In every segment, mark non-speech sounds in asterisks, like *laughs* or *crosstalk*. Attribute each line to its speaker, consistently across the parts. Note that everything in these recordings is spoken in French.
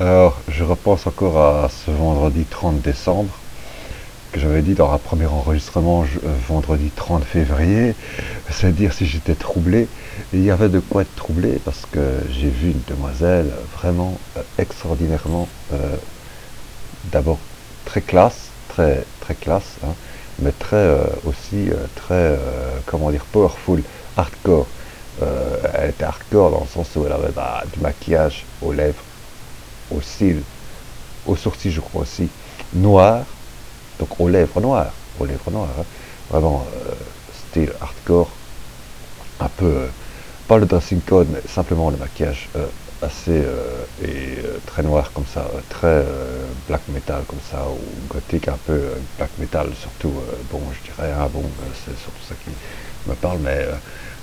Speaker 1: Alors, je repense encore à ce vendredi 30 décembre, que j'avais dit dans un premier enregistrement euh, vendredi 30 février, c'est dire si j'étais troublé. Il y avait de quoi être troublé parce que j'ai vu une demoiselle vraiment euh, extraordinairement, euh, d'abord très classe, très très classe, hein, mais très aussi très comment dire powerful, hardcore. elle était hardcore dans le sens où elle avait bah, du maquillage aux lèvres, aux cils, aux sourcils je crois aussi, noir, donc aux lèvres noires, aux lèvres noires, hein. vraiment euh, style hardcore, un peu, euh, pas le dressing code, mais simplement le maquillage euh, assez et très noir comme ça, très black metal comme ça, ou gothique un peu black metal, surtout, bon, je dirais, hein, bon, c'est surtout ça qui me parle, mais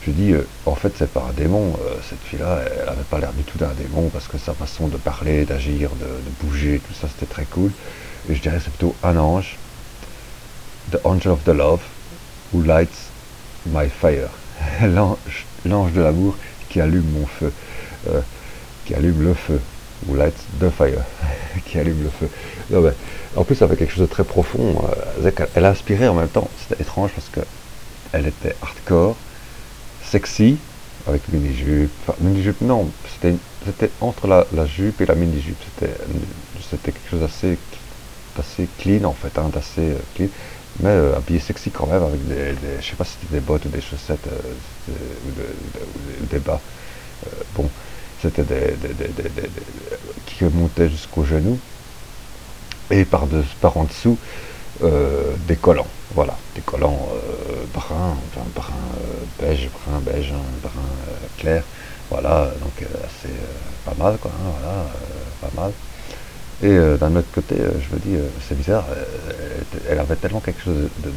Speaker 1: je dis, en fait, c'est pas un démon, cette fille-là, elle n'avait pas l'air du tout d'un démon, parce que sa façon de parler, d'agir, de, bouger, tout ça, c'était très cool. Et je dirais, c'est plutôt un ange, the angel of the love, who lights my fire. *laughs* L'ange de l'amour qui allume mon feu, euh, qui allume le feu, who lights the fire, *laughs* qui allume le feu. Non, en plus, avait quelque chose de très profond. Euh, elle a inspiré en même temps. C'était étrange parce que elle était hardcore, sexy, avec mini-jupe. Enfin, mini-jupe, non, c'était entre la, jupe et la mini-jupe. C'était quelque chose d'assez assez clean en fait, hein, d'assez euh, clean mais euh, habillé sexy quand même, avec des, je sais pas si c'était des bottes ou des chaussettes euh, ou, des bas. Bon, c'était des, qui montaient jusqu'au genou et par, de, par en dessous des collants, voilà, des collants bruns, enfin brun beige, brun beige, hein, brun clair, voilà, donc assez pas mal quoi, hein, voilà, pas mal. Et euh, d'un autre côté, euh, je me dis, euh, c'est bizarre, elle avait tellement quelque chose de,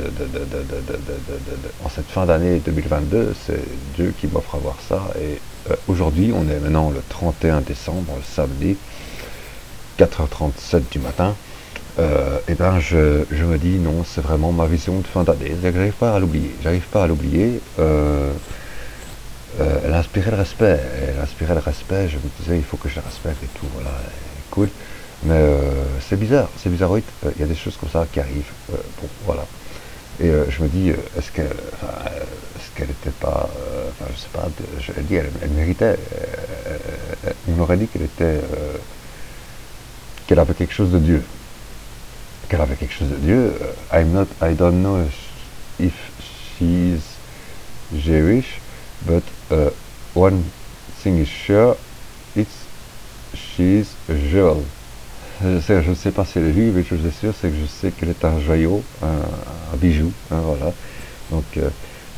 Speaker 1: en cette fin d'année 2022, c'est Dieu qui m'offre à voir ça. Et aujourd'hui, on est maintenant le 31 décembre, samedi, 4h37 du matin. et ben je, je, me dis non, c'est vraiment ma vision de fin d'année. J'arrive pas à l'oublier. J'arrive pas à l'oublier. elle inspirait le respect. Elle inspirait le respect. Je me disais, il faut que je la respecte et tout. Voilà, cool. Mais euh, c'est bizarre, c'est bizarre, euh, Il y a des choses comme ça qui arrivent. Euh, voilà. Et je me dis, est-ce qu'elle est n'était pas, enfin, je sais pas, je dit, elle, elle méritait. on aurait dit qu'elle était, qu'elle avait quelque chose de Dieu. Qu'elle avait quelque chose de Dieu. I'm not, I don't know if she's Jewish, but one thing is sure, it's she's a je ne sais pas si elle est juive, mais je suis sûr, c'est que je sais qu'elle est un joyau, un, bijou, hein, voilà. Donc euh,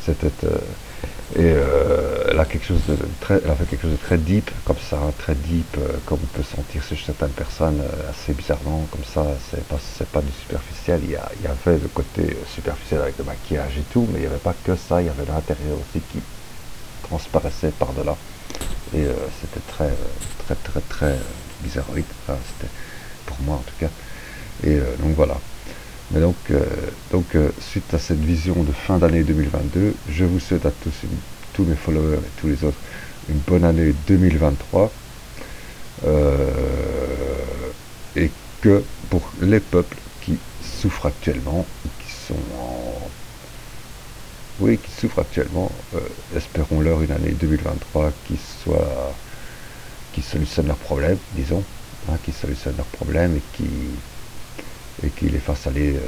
Speaker 1: c'était euh, et euh, elle a quelque chose de très, elle quelque chose de très deep, comme ça, hein, très deep, comme on peut sentir chez certaines personnes, assez bizarrement, comme ça. C'est pas, pas du superficiel. Il y, a, il y avait le côté superficiel avec le maquillage et tout, mais il n'y avait pas que ça. Il y avait l'intérieur aussi qui transparaissait par delà. Et c'était très, très, très, très bizarroïde. c'était pour moi en tout cas. Et euh, donc voilà. Mais donc, euh, donc euh, suite à cette vision de fin d'année 2022, je vous souhaite à tous, tous mes followers et tous les autres, une bonne année 2023. et que pour les peuples qui souffrent actuellement, qui sont en... Oui, qui souffrent actuellement, espérons-leur une année 2023 qui soit... qui solutionne leurs problèmes, disons, Hein, qui solutionnent leurs problèmes et qui, et qui les fassent aller euh,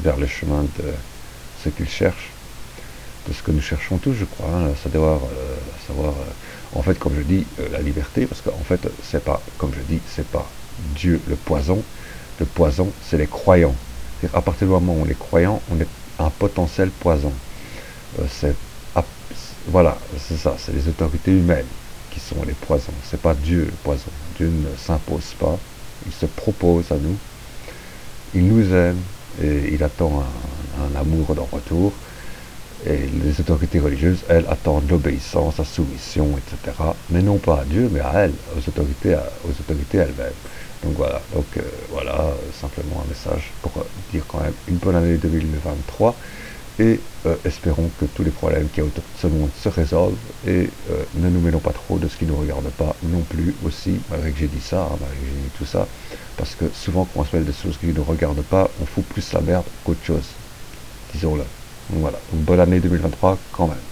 Speaker 1: vers le chemin de ce qu'ils cherchent, de ce que nous cherchons tous, je crois, hein, savoir, euh, savoir euh, en fait, comme je dis, la liberté, parce qu'en fait, c'est pas, comme je dis, c'est pas Dieu le poison, le poison, c'est les croyants. À partir du moment où on est croyant, on est un potentiel poison. c'est voilà, c'est ça, c'est les autorités humaines qui sont les poisons. C'est pas Dieu le poison. Dieu ne s'impose pas. Il se propose à nous. Il nous aime et il attend un, amour en retour. Et les autorités religieuses, elles, attendent l'obéissance, la soumission, etc. Mais non pas à Dieu, mais à elles, aux autorités, aux autorités elles-mêmes. Donc voilà, donc euh, voilà, simplement un message pour dire quand même une bonne année 2023 et euh, espérons que tous les problèmes qui y a autour de ce monde se résolvent et euh, ne nous mêlons pas trop de ce qui ne nous regarde pas non plus aussi, malgré que j'ai dit ça, hein, malgré que j'ai dit tout ça, parce que souvent quand on se mêle des choses qui ne nous regardent pas, on fout plus la merde qu'autre chose, disons-le. voilà, bonne année 2023 quand même.